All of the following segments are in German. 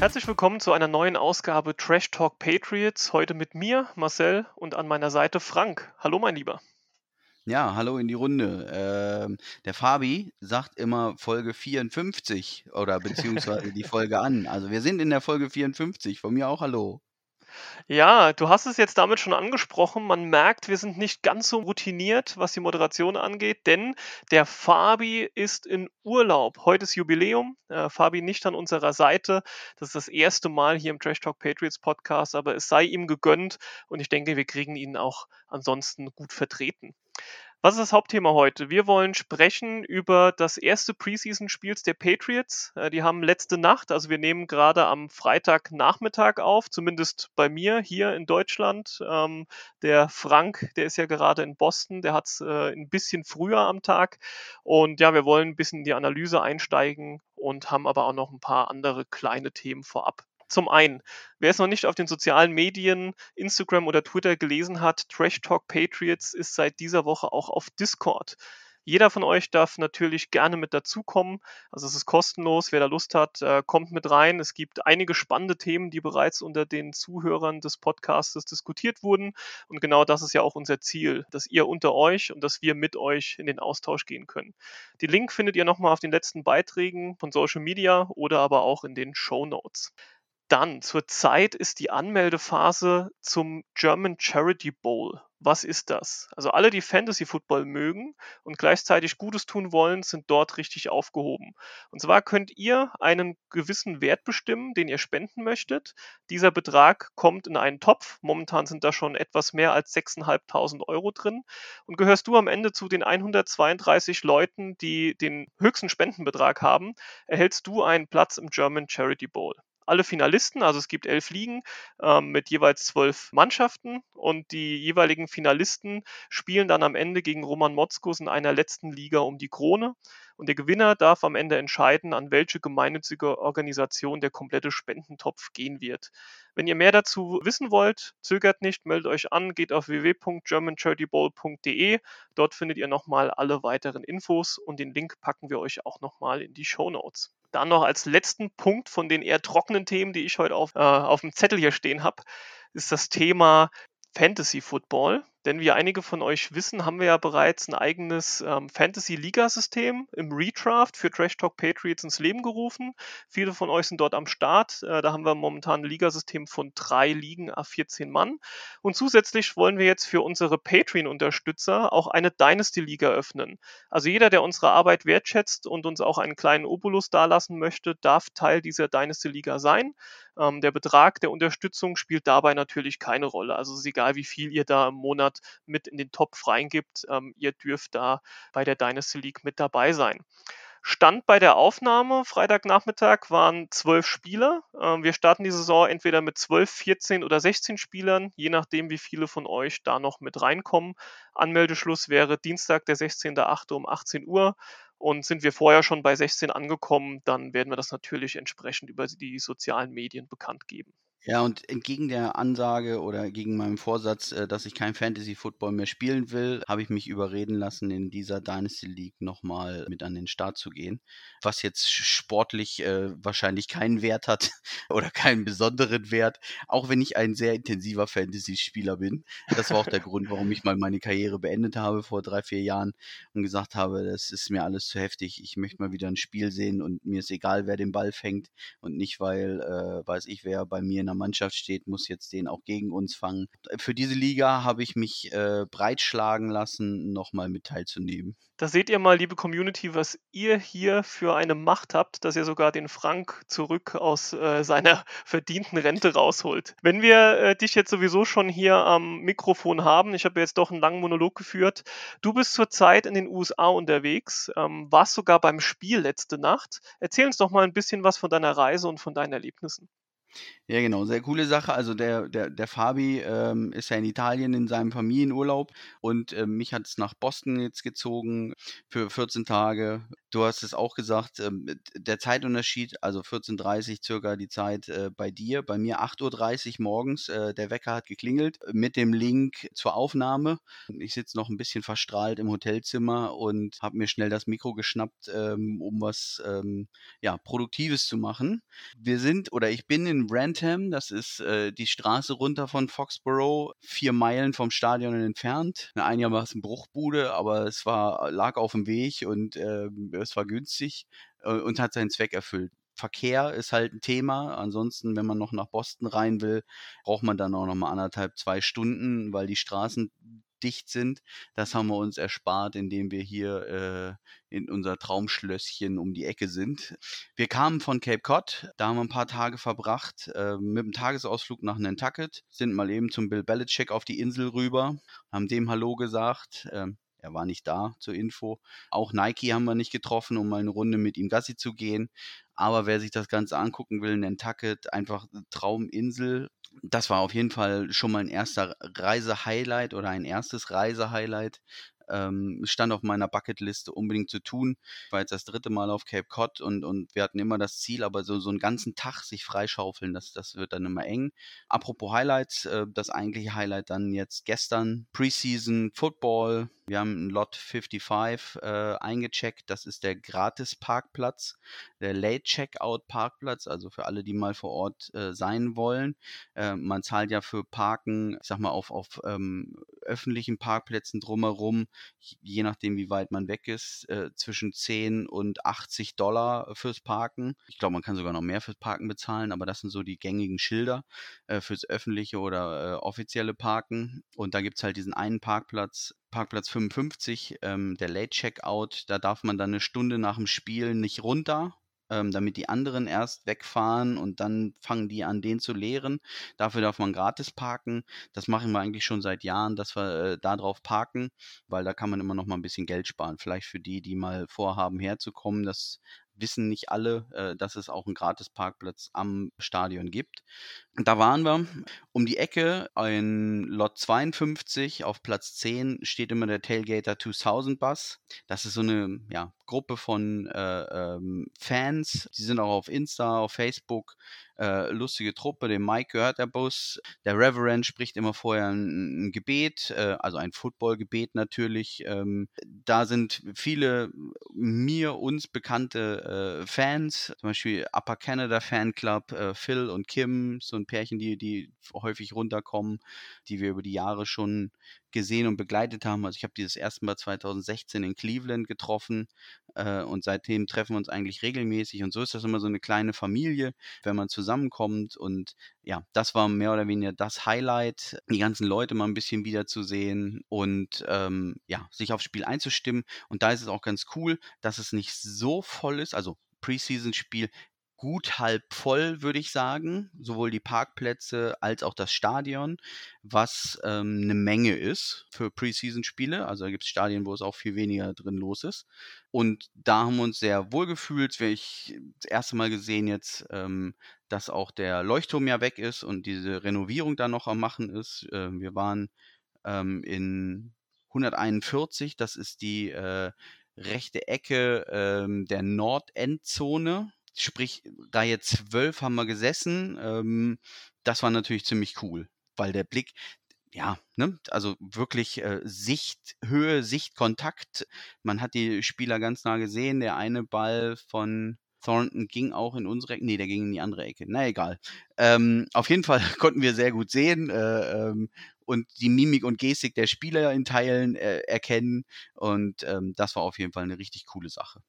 Herzlich willkommen zu einer neuen Ausgabe Trash Talk Patriots. Heute mit mir, Marcel, und an meiner Seite Frank. Hallo, mein Lieber. Ja, hallo in die Runde. Ähm, der Fabi sagt immer Folge 54 oder beziehungsweise die Folge an. Also wir sind in der Folge 54. Von mir auch hallo. Ja, du hast es jetzt damit schon angesprochen. Man merkt, wir sind nicht ganz so routiniert, was die Moderation angeht, denn der Fabi ist in Urlaub. Heute ist Jubiläum. Äh, Fabi nicht an unserer Seite. Das ist das erste Mal hier im Trash Talk Patriots Podcast, aber es sei ihm gegönnt und ich denke, wir kriegen ihn auch ansonsten gut vertreten. Was ist das Hauptthema heute? Wir wollen sprechen über das erste Preseason-Spiel der Patriots. Äh, die haben letzte Nacht, also wir nehmen gerade am Freitagnachmittag auf, zumindest bei mir hier in Deutschland. Ähm, der Frank, der ist ja gerade in Boston, der hat es äh, ein bisschen früher am Tag. Und ja, wir wollen ein bisschen in die Analyse einsteigen und haben aber auch noch ein paar andere kleine Themen vorab. Zum einen, wer es noch nicht auf den sozialen Medien, Instagram oder Twitter gelesen hat, Trash Talk Patriots ist seit dieser Woche auch auf Discord. Jeder von euch darf natürlich gerne mit dazukommen. Also es ist kostenlos. Wer da Lust hat, äh, kommt mit rein. Es gibt einige spannende Themen, die bereits unter den Zuhörern des Podcasts diskutiert wurden. Und genau das ist ja auch unser Ziel, dass ihr unter euch und dass wir mit euch in den Austausch gehen können. Den Link findet ihr nochmal auf den letzten Beiträgen von Social Media oder aber auch in den Show Notes. Dann, zurzeit ist die Anmeldephase zum German Charity Bowl. Was ist das? Also alle, die Fantasy Football mögen und gleichzeitig Gutes tun wollen, sind dort richtig aufgehoben. Und zwar könnt ihr einen gewissen Wert bestimmen, den ihr spenden möchtet. Dieser Betrag kommt in einen Topf. Momentan sind da schon etwas mehr als 6.500 Euro drin. Und gehörst du am Ende zu den 132 Leuten, die den höchsten Spendenbetrag haben, erhältst du einen Platz im German Charity Bowl alle Finalisten, also es gibt elf Ligen ähm, mit jeweils zwölf Mannschaften und die jeweiligen Finalisten spielen dann am Ende gegen Roman Motzkus in einer letzten Liga um die Krone. Und der Gewinner darf am Ende entscheiden, an welche gemeinnützige Organisation der komplette Spendentopf gehen wird. Wenn ihr mehr dazu wissen wollt, zögert nicht, meldet euch an, geht auf www.germancharitybowl.de. Dort findet ihr nochmal alle weiteren Infos und den Link packen wir euch auch nochmal in die Show Notes. Dann noch als letzten Punkt von den eher trockenen Themen, die ich heute auf, äh, auf dem Zettel hier stehen habe, ist das Thema Fantasy Football. Denn wie einige von euch wissen, haben wir ja bereits ein eigenes ähm, Fantasy-Liga-System im Redraft für Trash Talk Patriots ins Leben gerufen. Viele von euch sind dort am Start. Äh, da haben wir momentan ein Ligasystem von drei Ligen a 14 Mann. Und zusätzlich wollen wir jetzt für unsere Patreon-Unterstützer auch eine Dynasty-Liga öffnen. Also jeder, der unsere Arbeit wertschätzt und uns auch einen kleinen Obolus dalassen möchte, darf Teil dieser Dynasty-Liga sein. Ähm, der Betrag der Unterstützung spielt dabei natürlich keine Rolle. Also es ist egal, wie viel ihr da im Monat Monat mit in den Topf reingibt. Ähm, ihr dürft da bei der Dynasty League mit dabei sein. Stand bei der Aufnahme Freitagnachmittag waren zwölf Spieler. Ähm, wir starten die Saison entweder mit zwölf, 14 oder 16 Spielern, je nachdem, wie viele von euch da noch mit reinkommen. Anmeldeschluss wäre Dienstag, der 16.08. um 18 Uhr. Und sind wir vorher schon bei 16 angekommen, dann werden wir das natürlich entsprechend über die sozialen Medien bekannt geben. Ja, und entgegen der Ansage oder gegen meinem Vorsatz, äh, dass ich kein Fantasy Football mehr spielen will, habe ich mich überreden lassen, in dieser Dynasty League nochmal mit an den Start zu gehen. Was jetzt sportlich äh, wahrscheinlich keinen Wert hat oder keinen besonderen Wert, auch wenn ich ein sehr intensiver Fantasy-Spieler bin. Das war auch der Grund, warum ich mal meine Karriere beendet habe vor drei, vier Jahren und gesagt habe, das ist mir alles zu heftig. Ich möchte mal wieder ein Spiel sehen und mir ist egal, wer den Ball fängt und nicht, weil, äh, weiß ich, wer bei mir in der Mannschaft steht, muss jetzt den auch gegen uns fangen. Für diese Liga habe ich mich äh, breitschlagen lassen, nochmal mit teilzunehmen. Da seht ihr mal, liebe Community, was ihr hier für eine Macht habt, dass ihr sogar den Frank zurück aus äh, seiner verdienten Rente rausholt. Wenn wir äh, dich jetzt sowieso schon hier am Mikrofon haben, ich habe jetzt doch einen langen Monolog geführt, du bist zurzeit in den USA unterwegs, ähm, warst sogar beim Spiel letzte Nacht. Erzähl uns doch mal ein bisschen was von deiner Reise und von deinen Erlebnissen. Ja, genau, sehr coole Sache. Also der, der, der Fabi ähm, ist ja in Italien in seinem Familienurlaub und äh, mich hat es nach Boston jetzt gezogen für 14 Tage. Du hast es auch gesagt, ähm, der Zeitunterschied, also 14.30 circa die Zeit äh, bei dir, bei mir 8.30 Uhr morgens. Äh, der Wecker hat geklingelt mit dem Link zur Aufnahme. Ich sitze noch ein bisschen verstrahlt im Hotelzimmer und habe mir schnell das Mikro geschnappt, ähm, um was ähm, ja, Produktives zu machen. Wir sind oder ich bin in Rantham, das ist äh, die Straße runter von Foxborough, vier Meilen vom Stadion entfernt. Eine einigermaßen Bruchbude, aber es war, lag auf dem Weg und äh, es war günstig äh, und hat seinen Zweck erfüllt. Verkehr ist halt ein Thema. Ansonsten, wenn man noch nach Boston rein will, braucht man dann auch noch mal anderthalb, zwei Stunden, weil die Straßen dicht sind. Das haben wir uns erspart, indem wir hier äh, in unser Traumschlösschen um die Ecke sind. Wir kamen von Cape Cod, da haben wir ein paar Tage verbracht äh, mit einem Tagesausflug nach Nantucket, sind mal eben zum Bill Belichick auf die Insel rüber, haben dem Hallo gesagt. Äh, er war nicht da zur Info. Auch Nike haben wir nicht getroffen, um mal eine Runde mit ihm Gassi zu gehen. Aber wer sich das Ganze angucken will, Nantucket, einfach Trauminsel, das war auf jeden Fall schon mal ein erster Reisehighlight oder ein erstes Reisehighlight. Ähm, stand auf meiner Bucketliste unbedingt zu tun. Ich war jetzt das dritte Mal auf Cape Cod und, und wir hatten immer das Ziel, aber so, so einen ganzen Tag sich freischaufeln, das, das wird dann immer eng. Apropos Highlights, äh, das eigentliche Highlight dann jetzt gestern, Preseason Football, wir haben einen Lot 55 äh, eingecheckt. Das ist der Gratis-Parkplatz, der Late-Checkout-Parkplatz, also für alle, die mal vor Ort äh, sein wollen. Äh, man zahlt ja für Parken, ich sag mal, auf, auf ähm, öffentlichen Parkplätzen drumherum, je nachdem, wie weit man weg ist, äh, zwischen 10 und 80 Dollar fürs Parken. Ich glaube, man kann sogar noch mehr fürs Parken bezahlen, aber das sind so die gängigen Schilder äh, fürs öffentliche oder äh, offizielle Parken. Und da gibt es halt diesen einen Parkplatz, Parkplatz 55, ähm, der Late Checkout, da darf man dann eine Stunde nach dem Spiel nicht runter, ähm, damit die anderen erst wegfahren und dann fangen die an, den zu leeren. Dafür darf man gratis parken. Das machen wir eigentlich schon seit Jahren, dass wir äh, da drauf parken, weil da kann man immer noch mal ein bisschen Geld sparen. Vielleicht für die, die mal vorhaben herzukommen, das wissen nicht alle, äh, dass es auch einen Gratis-Parkplatz am Stadion gibt. Da waren wir um die Ecke in Lot 52 auf Platz 10 steht immer der Tailgater 2000 Bus. Das ist so eine ja, Gruppe von äh, ähm, Fans. Die sind auch auf Insta, auf Facebook. Äh, lustige Truppe. Dem Mike gehört der Bus. Der Reverend spricht immer vorher ein, ein Gebet, äh, also ein Football-Gebet natürlich. Ähm, da sind viele mir, uns bekannte äh, Fans, zum Beispiel Upper Canada Fan Club, äh, Phil und Kim, so ein Pärchen, die, die häufig runterkommen, die wir über die Jahre schon gesehen und begleitet haben. Also ich habe dieses erste Mal 2016 in Cleveland getroffen äh, und seitdem treffen wir uns eigentlich regelmäßig und so ist das immer so eine kleine Familie, wenn man zusammenkommt und ja, das war mehr oder weniger das Highlight, die ganzen Leute mal ein bisschen wiederzusehen und ähm, ja, sich aufs Spiel einzustimmen und da ist es auch ganz cool, dass es nicht so voll ist, also Preseason-Spiel gut halb voll, würde ich sagen. Sowohl die Parkplätze als auch das Stadion, was ähm, eine Menge ist für Preseason-Spiele. Also da gibt es Stadien, wo es auch viel weniger drin los ist. Und da haben wir uns sehr wohl gefühlt. Ich das erste Mal gesehen jetzt, ähm, dass auch der Leuchtturm ja weg ist und diese Renovierung da noch am Machen ist. Äh, wir waren ähm, in 141, das ist die äh, rechte Ecke ähm, der Nordendzone sprich Reihe 12 haben wir gesessen. Ähm, das war natürlich ziemlich cool, weil der Blick, ja, ne, also wirklich äh, Sichthöhe, Sichtkontakt. Man hat die Spieler ganz nah gesehen. Der eine Ball von Thornton ging auch in unsere Ecke. Nee, der ging in die andere Ecke. Na egal. Ähm, auf jeden Fall konnten wir sehr gut sehen äh, ähm, und die Mimik und Gestik der Spieler in Teilen äh, erkennen. Und ähm, das war auf jeden Fall eine richtig coole Sache.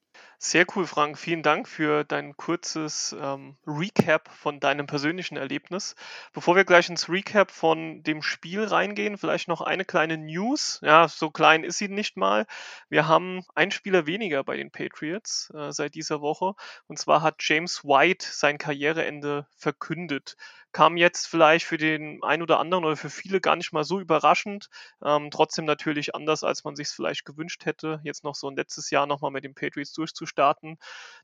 Sehr cool, Frank. Vielen Dank für dein kurzes ähm, Recap von deinem persönlichen Erlebnis. Bevor wir gleich ins Recap von dem Spiel reingehen, vielleicht noch eine kleine News. Ja, so klein ist sie nicht mal. Wir haben einen Spieler weniger bei den Patriots äh, seit dieser Woche. Und zwar hat James White sein Karriereende verkündet. Kam jetzt vielleicht für den einen oder anderen oder für viele gar nicht mal so überraschend. Ähm, trotzdem natürlich anders, als man sich es vielleicht gewünscht hätte, jetzt noch so ein letztes Jahr nochmal mit den Patriots durchzustarten.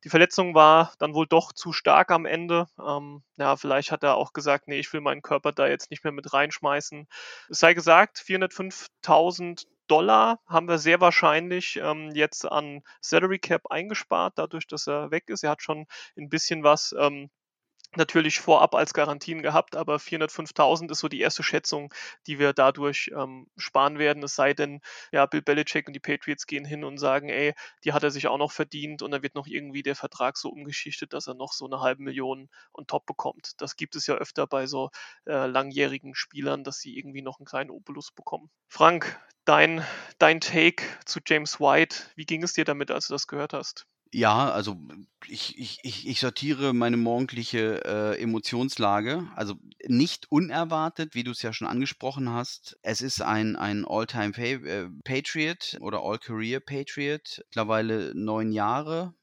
Die Verletzung war dann wohl doch zu stark am Ende. Ähm, ja, vielleicht hat er auch gesagt, nee, ich will meinen Körper da jetzt nicht mehr mit reinschmeißen. Es sei gesagt, 405.000 Dollar haben wir sehr wahrscheinlich ähm, jetzt an Salary Cap eingespart, dadurch, dass er weg ist. Er hat schon ein bisschen was ähm, natürlich vorab als Garantien gehabt, aber 405.000 ist so die erste Schätzung, die wir dadurch ähm, sparen werden. Es sei denn, ja, Bill Belichick und die Patriots gehen hin und sagen, ey, die hat er sich auch noch verdient und dann wird noch irgendwie der Vertrag so umgeschichtet, dass er noch so eine halbe Million on top bekommt. Das gibt es ja öfter bei so äh, langjährigen Spielern, dass sie irgendwie noch einen kleinen Obolus bekommen. Frank, dein, dein Take zu James White, wie ging es dir damit, als du das gehört hast? Ja, also ich, ich, ich, ich sortiere meine morgendliche äh, Emotionslage. Also nicht unerwartet, wie du es ja schon angesprochen hast. Es ist ein, ein All-Time äh, Patriot oder All-Career Patriot, mittlerweile neun Jahre.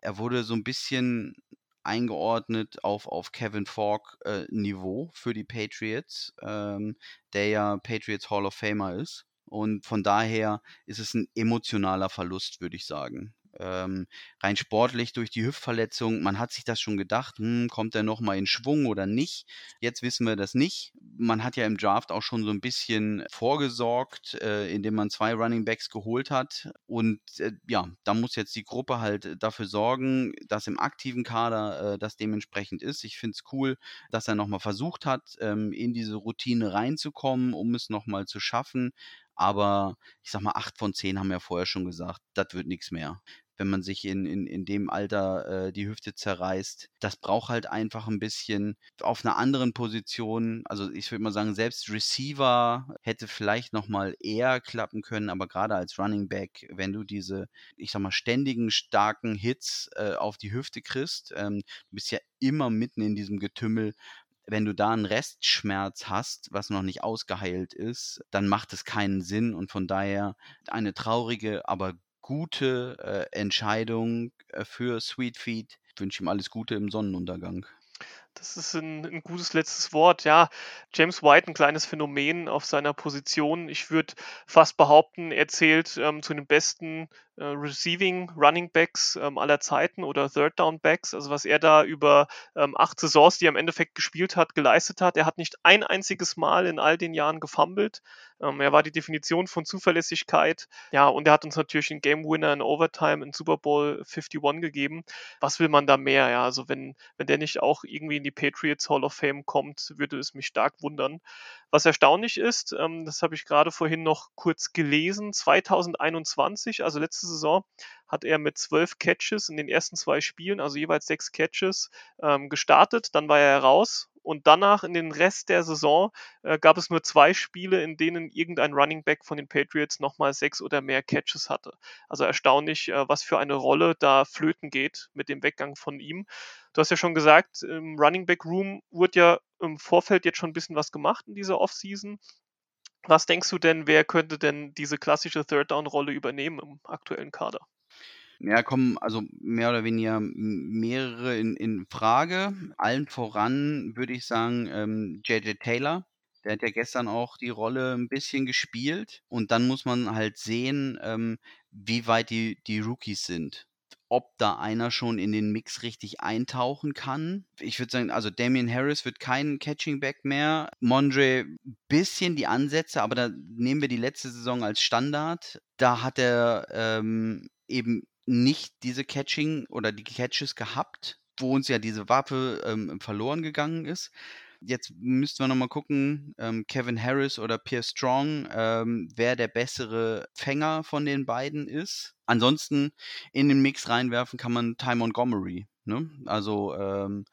Er wurde so ein bisschen eingeordnet auf, auf Kevin Falk äh, Niveau für die Patriots, ähm, der ja Patriots Hall of Famer ist. Und von daher ist es ein emotionaler Verlust, würde ich sagen. Ähm, rein sportlich durch die Hüftverletzung, man hat sich das schon gedacht, hm, kommt er nochmal in Schwung oder nicht? Jetzt wissen wir das nicht. Man hat ja im Draft auch schon so ein bisschen vorgesorgt, äh, indem man zwei Running Backs geholt hat. Und äh, ja, da muss jetzt die Gruppe halt dafür sorgen, dass im aktiven Kader äh, das dementsprechend ist. Ich finde es cool, dass er nochmal versucht hat, ähm, in diese Routine reinzukommen, um es nochmal zu schaffen. Aber ich sag mal, acht von zehn haben ja vorher schon gesagt, das wird nichts mehr wenn man sich in, in, in dem Alter äh, die Hüfte zerreißt. Das braucht halt einfach ein bisschen auf einer anderen Position. Also ich würde mal sagen, selbst Receiver hätte vielleicht nochmal eher klappen können, aber gerade als Running Back, wenn du diese, ich sag mal, ständigen, starken Hits äh, auf die Hüfte kriegst, ähm, du bist ja immer mitten in diesem Getümmel, wenn du da einen Restschmerz hast, was noch nicht ausgeheilt ist, dann macht es keinen Sinn und von daher eine traurige, aber gute äh, Entscheidung äh, für Sweet Feet. Ich wünsche ihm alles Gute im Sonnenuntergang. Das ist ein, ein, gutes letztes Wort. Ja, James White, ein kleines Phänomen auf seiner Position. Ich würde fast behaupten, er zählt ähm, zu den besten äh, Receiving Running Backs ähm, aller Zeiten oder Third Down Backs. Also was er da über ähm, acht Saisons, die er im Endeffekt gespielt hat, geleistet hat. Er hat nicht ein einziges Mal in all den Jahren gefummelt. Ähm, er war die Definition von Zuverlässigkeit. Ja, und er hat uns natürlich einen Game Winner in Overtime in Super Bowl 51 gegeben. Was will man da mehr? Ja, also wenn, wenn der nicht auch irgendwie in die Patriots Hall of Fame kommt, würde es mich stark wundern. Was erstaunlich ist, ähm, das habe ich gerade vorhin noch kurz gelesen, 2021, also letzte Saison, hat er mit zwölf Catches in den ersten zwei Spielen, also jeweils sechs Catches, ähm, gestartet. Dann war er raus und danach in den Rest der Saison äh, gab es nur zwei Spiele, in denen irgendein Running Back von den Patriots nochmal sechs oder mehr Catches hatte. Also erstaunlich, äh, was für eine Rolle da flöten geht mit dem Weggang von ihm. Du hast ja schon gesagt, im Running Back Room wurde ja im Vorfeld jetzt schon ein bisschen was gemacht in dieser Offseason. Was denkst du denn, wer könnte denn diese klassische Third Down Rolle übernehmen im aktuellen Kader? Ja, kommen also mehr oder weniger mehrere in, in Frage. Allen voran würde ich sagen, ähm, JJ Taylor. Der hat ja gestern auch die Rolle ein bisschen gespielt. Und dann muss man halt sehen, ähm, wie weit die, die Rookies sind ob da einer schon in den Mix richtig eintauchen kann. Ich würde sagen, also Damian Harris wird kein Catching Back mehr. Mondre bisschen die Ansätze, aber da nehmen wir die letzte Saison als Standard. Da hat er ähm, eben nicht diese Catching oder die Catches gehabt, wo uns ja diese Waffe ähm, verloren gegangen ist. Jetzt müssten wir nochmal gucken, ähm, Kevin Harris oder Pierre Strong, ähm, wer der bessere Fänger von den beiden ist. Ansonsten in den Mix reinwerfen kann man Ty Montgomery. Ne? Also ähm,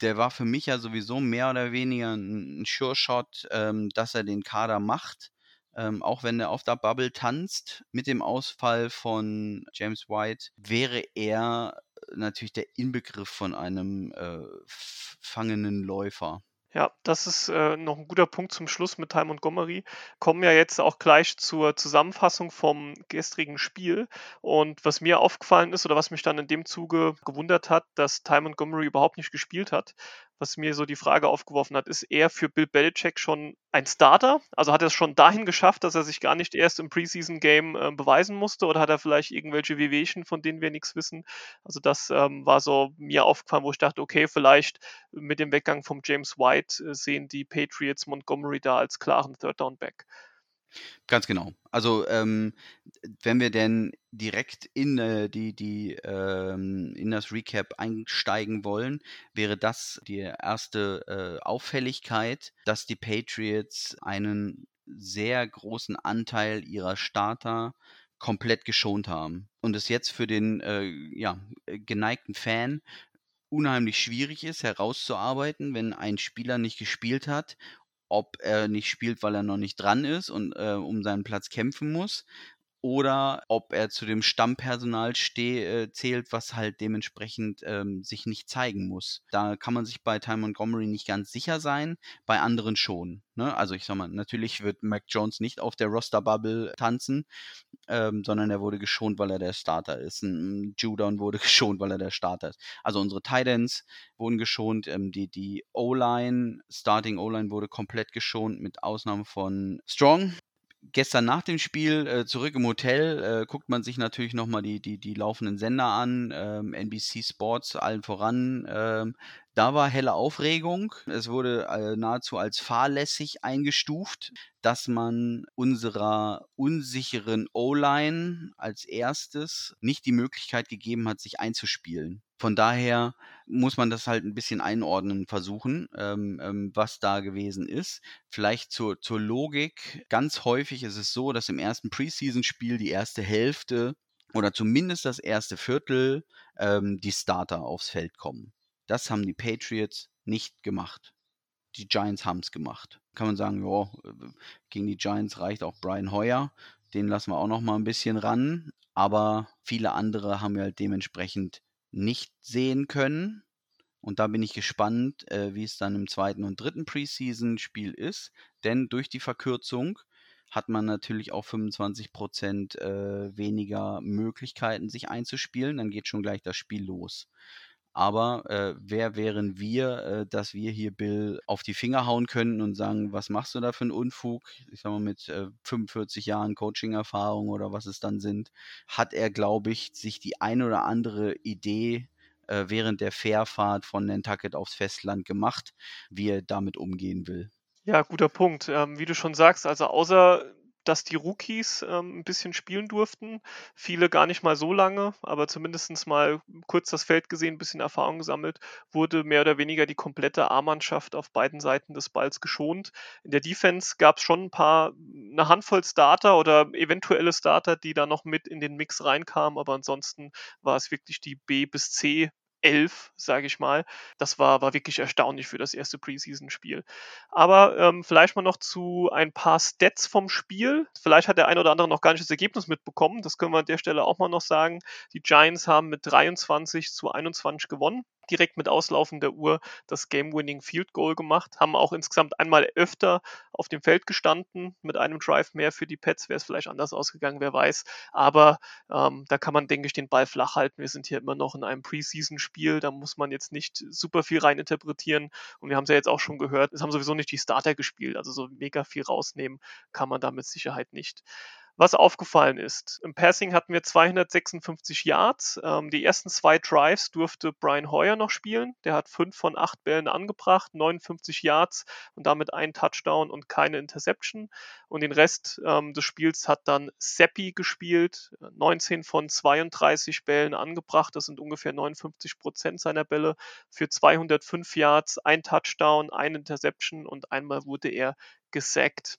der war für mich ja sowieso mehr oder weniger ein Sure-Shot, ähm, dass er den Kader macht. Ähm, auch wenn er auf der Bubble tanzt, mit dem Ausfall von James White wäre er natürlich der Inbegriff von einem äh, fangenden Läufer. Ja, das ist äh, noch ein guter Punkt zum Schluss mit Ty Montgomery. Kommen ja jetzt auch gleich zur Zusammenfassung vom gestrigen Spiel. Und was mir aufgefallen ist oder was mich dann in dem Zuge gewundert hat, dass Ty Montgomery überhaupt nicht gespielt hat was mir so die Frage aufgeworfen hat, ist er für Bill Belichick schon ein Starter? Also hat er es schon dahin geschafft, dass er sich gar nicht erst im Preseason-Game äh, beweisen musste oder hat er vielleicht irgendwelche Wehwehchen, von denen wir nichts wissen? Also das ähm, war so mir aufgefallen, wo ich dachte, okay, vielleicht mit dem Weggang von James White äh, sehen die Patriots Montgomery da als klaren Third-Down-Back. Ganz genau. Also, ähm, wenn wir denn direkt in, äh, die die, ähm in das Recap einsteigen wollen, wäre das die erste, äh, Auffälligkeit, dass die Patriots einen sehr großen Anteil ihrer Starter komplett geschont haben und es jetzt für den, äh, ja, geneigten Fan unheimlich schwierig ist, herauszuarbeiten, wenn ein Spieler nicht gespielt hat ob er nicht spielt, weil er noch nicht dran ist und äh, um seinen Platz kämpfen muss, oder ob er zu dem Stammpersonal steh, äh, zählt, was halt dementsprechend ähm, sich nicht zeigen muss. Da kann man sich bei Ty Montgomery nicht ganz sicher sein, bei anderen schon. Ne? Also ich sag mal, natürlich wird Mac Jones nicht auf der Roster-Bubble tanzen, ähm, sondern er wurde geschont, weil er der Starter ist. Ein Judon wurde geschont, weil er der Starter ist. Also unsere Titans wurden geschont, ähm, die, die O-Line, Starting O-Line wurde komplett geschont, mit Ausnahme von Strong, gestern nach dem Spiel äh, zurück im Hotel äh, guckt man sich natürlich nochmal die, die, die laufenden Sender an, ähm, NBC Sports allen voran. Da war helle Aufregung. Es wurde äh, nahezu als fahrlässig eingestuft, dass man unserer unsicheren O-Line als erstes nicht die Möglichkeit gegeben hat, sich einzuspielen. Von daher muss man das halt ein bisschen einordnen versuchen, ähm, ähm, was da gewesen ist. Vielleicht zur, zur Logik. Ganz häufig ist es so, dass im ersten Preseason-Spiel die erste Hälfte oder zumindest das erste Viertel ähm, die Starter aufs Feld kommen. Das haben die Patriots nicht gemacht. Die Giants haben es gemacht. Kann man sagen, ja, gegen die Giants reicht auch Brian Hoyer. Den lassen wir auch noch mal ein bisschen ran. Aber viele andere haben wir halt dementsprechend nicht sehen können. Und da bin ich gespannt, äh, wie es dann im zweiten und dritten Preseason-Spiel ist. Denn durch die Verkürzung hat man natürlich auch 25 Prozent äh, weniger Möglichkeiten, sich einzuspielen. Dann geht schon gleich das Spiel los. Aber äh, wer wären wir, äh, dass wir hier Bill auf die Finger hauen können und sagen, was machst du da für einen Unfug? Ich sag mal, mit äh, 45 Jahren Coaching-Erfahrung oder was es dann sind, hat er, glaube ich, sich die ein oder andere Idee äh, während der Fährfahrt von Nantucket aufs Festland gemacht, wie er damit umgehen will. Ja, guter Punkt. Ähm, wie du schon sagst, also außer dass die Rookies ähm, ein bisschen spielen durften. Viele gar nicht mal so lange, aber zumindest mal kurz das Feld gesehen, ein bisschen Erfahrung gesammelt, wurde mehr oder weniger die komplette A-Mannschaft auf beiden Seiten des Balls geschont. In der Defense gab es schon ein paar, eine Handvoll Starter oder eventuelle Starter, die da noch mit in den Mix reinkamen, aber ansonsten war es wirklich die B bis C 11, sage ich mal. Das war, war wirklich erstaunlich für das erste Preseason-Spiel. Aber ähm, vielleicht mal noch zu ein paar Stats vom Spiel. Vielleicht hat der ein oder andere noch gar nicht das Ergebnis mitbekommen. Das können wir an der Stelle auch mal noch sagen. Die Giants haben mit 23 zu 21 gewonnen direkt mit Auslaufen der Uhr das Game-Winning Field Goal gemacht, haben auch insgesamt einmal öfter auf dem Feld gestanden. Mit einem Drive mehr für die Pets wäre es vielleicht anders ausgegangen, wer weiß. Aber ähm, da kann man, denke ich, den Ball flach halten. Wir sind hier immer noch in einem Preseason-Spiel, da muss man jetzt nicht super viel reininterpretieren. Und wir haben es ja jetzt auch schon gehört, es haben sowieso nicht die Starter gespielt, also so mega viel rausnehmen kann man da mit Sicherheit nicht was aufgefallen ist. Im Passing hatten wir 256 Yards. Ähm, die ersten zwei Drives durfte Brian Hoyer noch spielen. Der hat fünf von acht Bällen angebracht, 59 Yards und damit einen Touchdown und keine Interception. Und den Rest ähm, des Spiels hat dann Seppi gespielt, 19 von 32 Bällen angebracht. Das sind ungefähr 59 Prozent seiner Bälle für 205 Yards, ein Touchdown, ein Interception und einmal wurde er gesackt.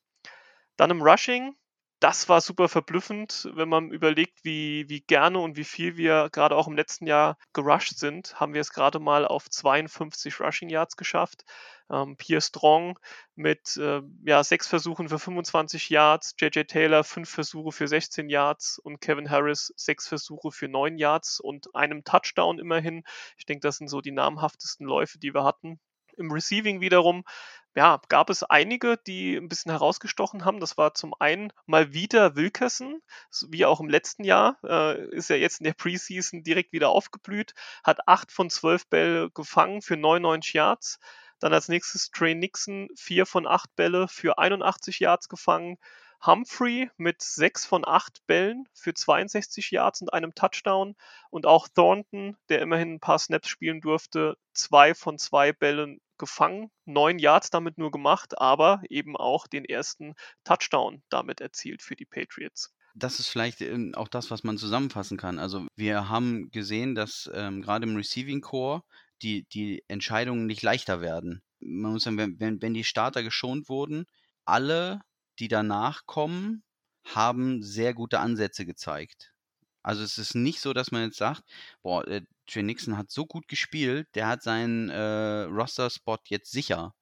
Dann im Rushing das war super verblüffend, wenn man überlegt, wie, wie gerne und wie viel wir gerade auch im letzten Jahr gerusht sind, haben wir es gerade mal auf 52 Rushing Yards geschafft. Ähm, Pierre Strong mit äh, ja, sechs Versuchen für 25 Yards, JJ Taylor fünf Versuche für 16 Yards und Kevin Harris sechs Versuche für neun Yards und einem Touchdown immerhin. Ich denke, das sind so die namhaftesten Läufe, die wir hatten. Im Receiving wiederum ja, gab es einige, die ein bisschen herausgestochen haben. Das war zum einen mal wieder Wilkerson, wie auch im letzten Jahr, äh, ist er jetzt in der Preseason direkt wieder aufgeblüht, hat acht von zwölf Bälle gefangen für 99 Yards. Dann als nächstes Trey Nixon, vier von acht Bälle für 81 Yards gefangen. Humphrey mit sechs von acht Bällen für 62 Yards und einem Touchdown. Und auch Thornton, der immerhin ein paar Snaps spielen durfte, zwei von zwei Bällen gefangen, neun Yards damit nur gemacht, aber eben auch den ersten Touchdown damit erzielt für die Patriots. Das ist vielleicht ähm, auch das, was man zusammenfassen kann. Also wir haben gesehen, dass ähm, gerade im Receiving Core die, die Entscheidungen nicht leichter werden. Man muss sagen, wenn, wenn, wenn die Starter geschont wurden, alle, die danach kommen, haben sehr gute Ansätze gezeigt. Also es ist nicht so, dass man jetzt sagt, boah, Trey Nixon hat so gut gespielt, der hat seinen äh, Roster-Spot jetzt sicher.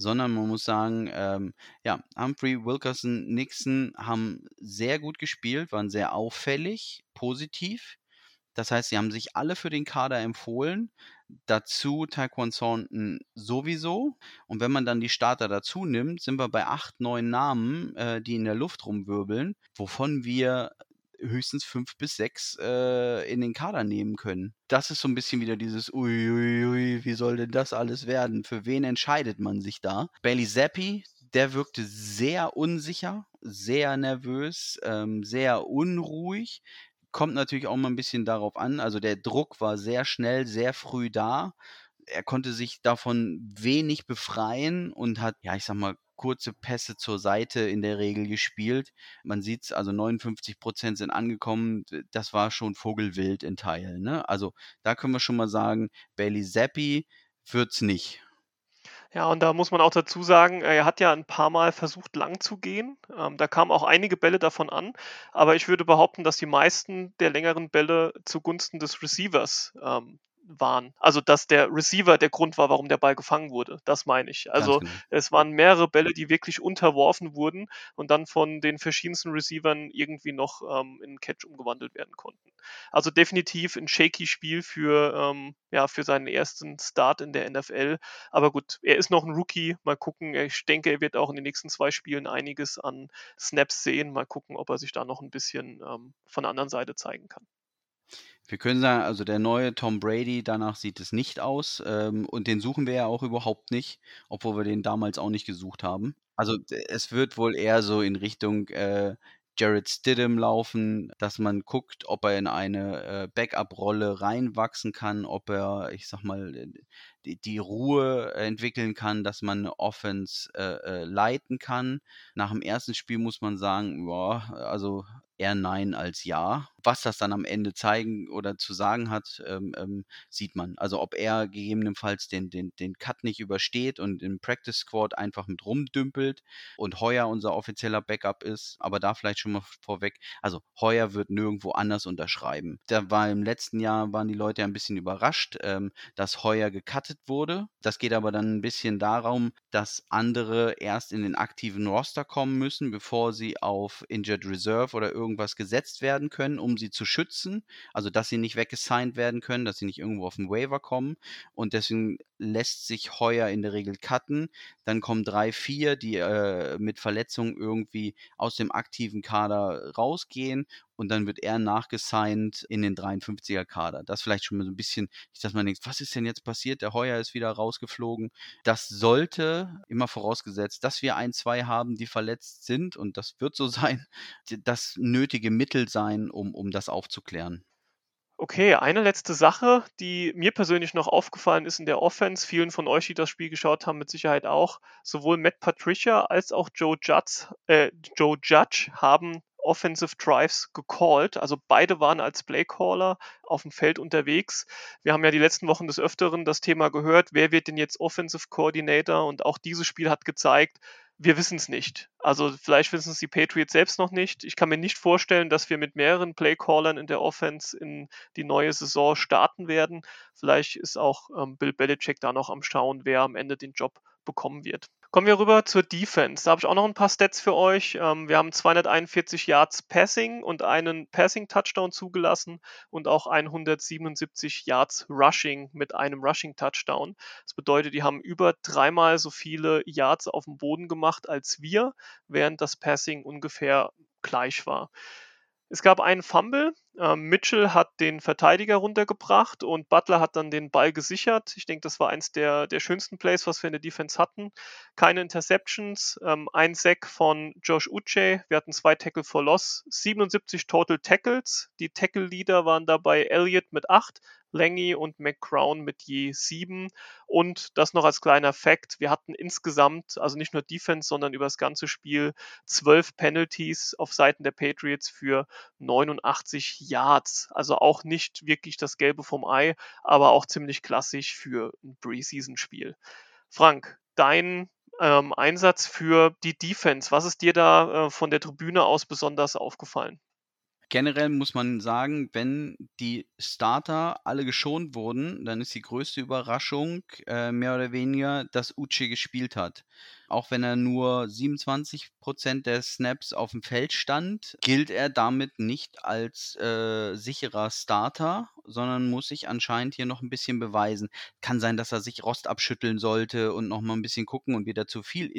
Sondern man muss sagen, ähm, ja, Humphrey, Wilkerson, Nixon haben sehr gut gespielt, waren sehr auffällig, positiv. Das heißt, sie haben sich alle für den Kader empfohlen. Dazu Taekwon Thornton sowieso. Und wenn man dann die Starter dazu nimmt, sind wir bei acht, neun Namen, äh, die in der Luft rumwirbeln, wovon wir höchstens fünf bis sechs äh, in den Kader nehmen können. Das ist so ein bisschen wieder dieses Uiuiui, ui, wie soll denn das alles werden? Für wen entscheidet man sich da? Bailey Zappi, der wirkte sehr unsicher, sehr nervös, ähm, sehr unruhig. Kommt natürlich auch mal ein bisschen darauf an. Also der Druck war sehr schnell, sehr früh da. Er konnte sich davon wenig befreien und hat, ja, ich sag mal, kurze Pässe zur Seite in der Regel gespielt. Man sieht es, also 59 Prozent sind angekommen. Das war schon Vogelwild in Teilen. Ne? Also da können wir schon mal sagen, Bailey Zappi wird's nicht. Ja, und da muss man auch dazu sagen, er hat ja ein paar Mal versucht, lang zu gehen. Ähm, da kamen auch einige Bälle davon an. Aber ich würde behaupten, dass die meisten der längeren Bälle zugunsten des Receivers ähm, waren. Also dass der Receiver der Grund war, warum der Ball gefangen wurde. Das meine ich. Also genau. es waren mehrere Bälle, die wirklich unterworfen wurden und dann von den verschiedensten Receivern irgendwie noch ähm, in Catch umgewandelt werden konnten. Also definitiv ein shaky Spiel für, ähm, ja, für seinen ersten Start in der NFL. Aber gut, er ist noch ein Rookie. Mal gucken. Ich denke, er wird auch in den nächsten zwei Spielen einiges an Snaps sehen. Mal gucken, ob er sich da noch ein bisschen ähm, von der anderen Seite zeigen kann. Wir können sagen, also der neue Tom Brady, danach sieht es nicht aus. Ähm, und den suchen wir ja auch überhaupt nicht, obwohl wir den damals auch nicht gesucht haben. Also es wird wohl eher so in Richtung äh, Jared Stidham laufen, dass man guckt, ob er in eine äh, Backup-Rolle reinwachsen kann, ob er, ich sag mal, äh, die, die Ruhe entwickeln kann, dass man eine Offense äh, äh, leiten kann. Nach dem ersten Spiel muss man sagen, boah, also eher Nein als Ja. Was das dann am Ende zeigen oder zu sagen hat, ähm, ähm, sieht man. Also ob er gegebenenfalls den, den, den Cut nicht übersteht und im Practice Squad einfach mit rumdümpelt und Heuer unser offizieller Backup ist, aber da vielleicht schon mal vorweg. Also Heuer wird nirgendwo anders unterschreiben. Da war im letzten Jahr waren die Leute ein bisschen überrascht, ähm, dass Heuer gecuttet wurde. Das geht aber dann ein bisschen darum, dass andere erst in den aktiven Roster kommen müssen, bevor sie auf Injured Reserve oder irgendwas gesetzt werden können, um sie zu schützen. Also, dass sie nicht weggesigned werden können, dass sie nicht irgendwo auf den Waiver kommen. Und deswegen lässt sich Heuer in der Regel cutten. Dann kommen drei, vier, die äh, mit Verletzungen irgendwie aus dem aktiven Kader rausgehen und dann wird er nachgesigned in den 53er Kader. Das vielleicht schon mal so ein bisschen, dass man denkt, was ist denn jetzt passiert? Der Heuer ist wieder rausgeflogen. Das sollte immer vorausgesetzt, dass wir ein, zwei haben, die verletzt sind und das wird so sein, das nötige Mittel sein, um, um das aufzuklären. Okay, eine letzte Sache, die mir persönlich noch aufgefallen ist in der Offense, vielen von euch, die das Spiel geschaut haben, mit Sicherheit auch, sowohl Matt Patricia als auch Joe Judge, äh, Joe Judge haben Offensive Drives gecallt. Also beide waren als Playcaller auf dem Feld unterwegs. Wir haben ja die letzten Wochen des Öfteren das Thema gehört, wer wird denn jetzt Offensive Coordinator? Und auch dieses Spiel hat gezeigt, wir wissen es nicht. Also vielleicht wissen es die Patriots selbst noch nicht. Ich kann mir nicht vorstellen, dass wir mit mehreren Playcallern in der Offense in die neue Saison starten werden. Vielleicht ist auch ähm, Bill Belichick da noch am Schauen, wer am Ende den Job bekommen wird. Kommen wir rüber zur Defense. Da habe ich auch noch ein paar Stats für euch. Ähm, wir haben 241 Yards Passing und einen Passing-Touchdown zugelassen und auch 177 Yards Rushing mit einem Rushing-Touchdown. Das bedeutet, die haben über dreimal so viele Yards auf dem Boden gemacht als wir, während das Passing ungefähr gleich war. Es gab einen Fumble. Ähm, Mitchell hat den Verteidiger runtergebracht und Butler hat dann den Ball gesichert. Ich denke, das war eins der, der schönsten Plays, was wir in der Defense hatten. Keine Interceptions, ähm, ein Sack von Josh Uche. Wir hatten zwei Tackle for Loss, 77 Total Tackles. Die Tackle-Leader waren dabei Elliott mit 8, Langy und McCrown mit je sieben. Und das noch als kleiner Fact: Wir hatten insgesamt, also nicht nur Defense, sondern über das ganze Spiel zwölf Penalties auf Seiten der Patriots für 89 Yards. Also auch nicht wirklich das Gelbe vom Ei, aber auch ziemlich klassisch für ein Preseason-Spiel. Frank, dein ähm, Einsatz für die Defense, was ist dir da äh, von der Tribüne aus besonders aufgefallen? Generell muss man sagen, wenn die Starter alle geschont wurden, dann ist die größte Überraschung äh, mehr oder weniger, dass Uche gespielt hat. Auch wenn er nur 27% der Snaps auf dem Feld stand, gilt er damit nicht als äh, sicherer Starter, sondern muss sich anscheinend hier noch ein bisschen beweisen. Kann sein, dass er sich Rost abschütteln sollte und noch mal ein bisschen gucken und wieder zu viel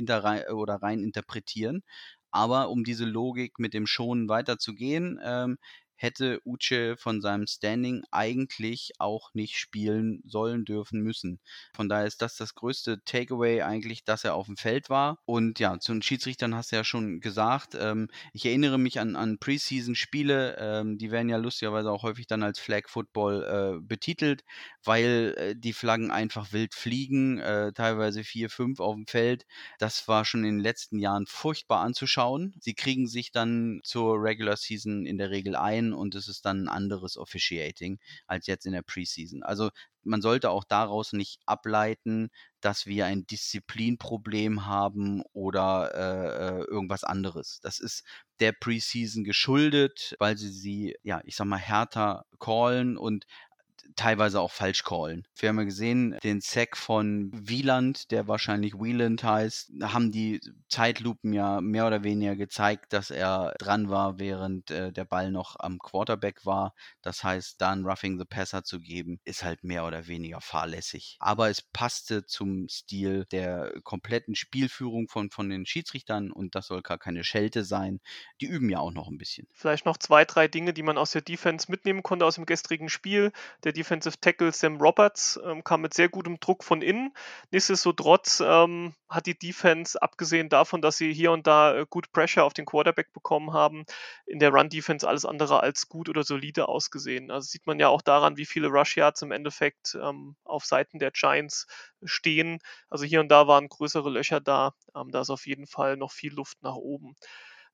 oder rein interpretieren. Aber um diese Logik mit dem Schonen weiterzugehen, ähm, hätte Uche von seinem Standing eigentlich auch nicht spielen sollen, dürfen, müssen. Von daher ist das das größte Takeaway eigentlich, dass er auf dem Feld war. Und ja, zu den Schiedsrichtern hast du ja schon gesagt. Ähm, ich erinnere mich an, an Preseason-Spiele, ähm, die werden ja lustigerweise auch häufig dann als Flag Football äh, betitelt, weil äh, die Flaggen einfach wild fliegen, äh, teilweise vier, fünf auf dem Feld. Das war schon in den letzten Jahren furchtbar anzuschauen. Sie kriegen sich dann zur Regular Season in der Regel ein und es ist dann ein anderes Officiating als jetzt in der Preseason. Also man sollte auch daraus nicht ableiten, dass wir ein Disziplinproblem haben oder äh, äh irgendwas anderes. Das ist der Preseason geschuldet, weil sie sie, ja, ich sag mal, härter callen und teilweise auch falsch callen. Wir haben ja gesehen, den Sack von Wieland, der wahrscheinlich Wieland heißt, haben die Zeitlupen ja mehr oder weniger gezeigt, dass er dran war, während äh, der Ball noch am Quarterback war. Das heißt, da ein Roughing the Passer zu geben, ist halt mehr oder weniger fahrlässig. Aber es passte zum Stil der kompletten Spielführung von, von den Schiedsrichtern und das soll gar keine Schelte sein. Die üben ja auch noch ein bisschen. Vielleicht noch zwei, drei Dinge, die man aus der Defense mitnehmen konnte aus dem gestrigen Spiel. Der Defensive Tackle Sam Roberts ähm, kam mit sehr gutem Druck von innen. Nichtsdestotrotz ähm, hat die Defense, abgesehen davon, dass sie hier und da äh, gut Pressure auf den Quarterback bekommen haben, in der Run-Defense alles andere als gut oder solide ausgesehen. Also sieht man ja auch daran, wie viele Rush Yards im Endeffekt ähm, auf Seiten der Giants stehen. Also hier und da waren größere Löcher da. Ähm, da ist auf jeden Fall noch viel Luft nach oben.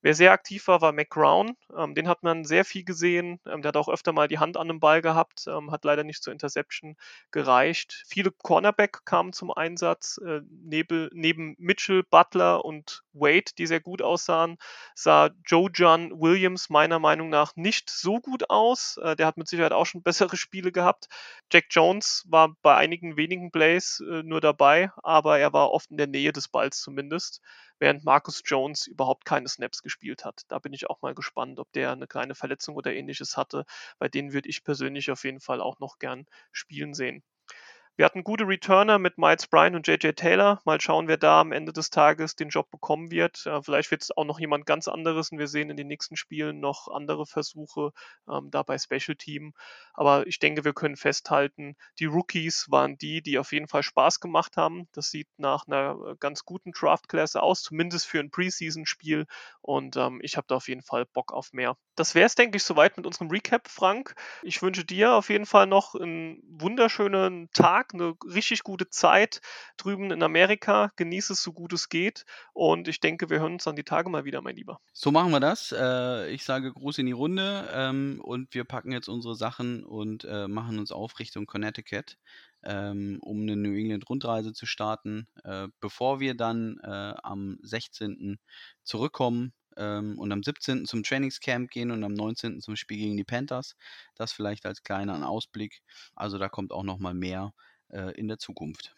Wer sehr aktiv war, war McGrown. Ähm, den hat man sehr viel gesehen. Ähm, der hat auch öfter mal die Hand an dem Ball gehabt, ähm, hat leider nicht zur Interception gereicht. Viele Cornerback kamen zum Einsatz. Äh, neben, neben Mitchell, Butler und Wade, die sehr gut aussahen, sah Joe John Williams meiner Meinung nach nicht so gut aus. Äh, der hat mit Sicherheit auch schon bessere Spiele gehabt. Jack Jones war bei einigen wenigen Plays äh, nur dabei, aber er war oft in der Nähe des Balls zumindest während Marcus Jones überhaupt keine Snaps gespielt hat. Da bin ich auch mal gespannt, ob der eine kleine Verletzung oder ähnliches hatte. Bei denen würde ich persönlich auf jeden Fall auch noch gern spielen sehen. Wir hatten gute Returner mit Miles Bryan und JJ Taylor. Mal schauen, wer da am Ende des Tages den Job bekommen wird. Äh, vielleicht wird es auch noch jemand ganz anderes und wir sehen in den nächsten Spielen noch andere Versuche ähm, da Special Team. Aber ich denke, wir können festhalten, die Rookies waren die, die auf jeden Fall Spaß gemacht haben. Das sieht nach einer äh, ganz guten Draft-Klasse aus, zumindest für ein Preseason-Spiel. Und ähm, ich habe da auf jeden Fall Bock auf mehr. Das wäre es, denke ich, soweit mit unserem Recap, Frank. Ich wünsche dir auf jeden Fall noch einen wunderschönen Tag Tag, eine richtig gute Zeit drüben in Amerika. Genieße es so gut es geht. Und ich denke, wir hören uns dann die Tage mal wieder, mein Lieber. So machen wir das. Äh, ich sage Gruß in die Runde ähm, und wir packen jetzt unsere Sachen und äh, machen uns auf Richtung Connecticut. Ähm, um eine New England-Rundreise zu starten, äh, bevor wir dann am 16. zurückkommen ähm, und am 17. zum Trainingscamp gehen und am 19. zum Spiel gegen die Panthers. Das vielleicht als kleiner Ausblick. Also da kommt auch noch mal mehr in der Zukunft.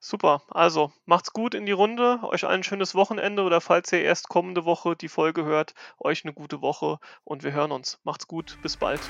Super, also macht's gut in die Runde, euch ein schönes Wochenende oder falls ihr erst kommende Woche die Folge hört, euch eine gute Woche und wir hören uns. Macht's gut, bis bald.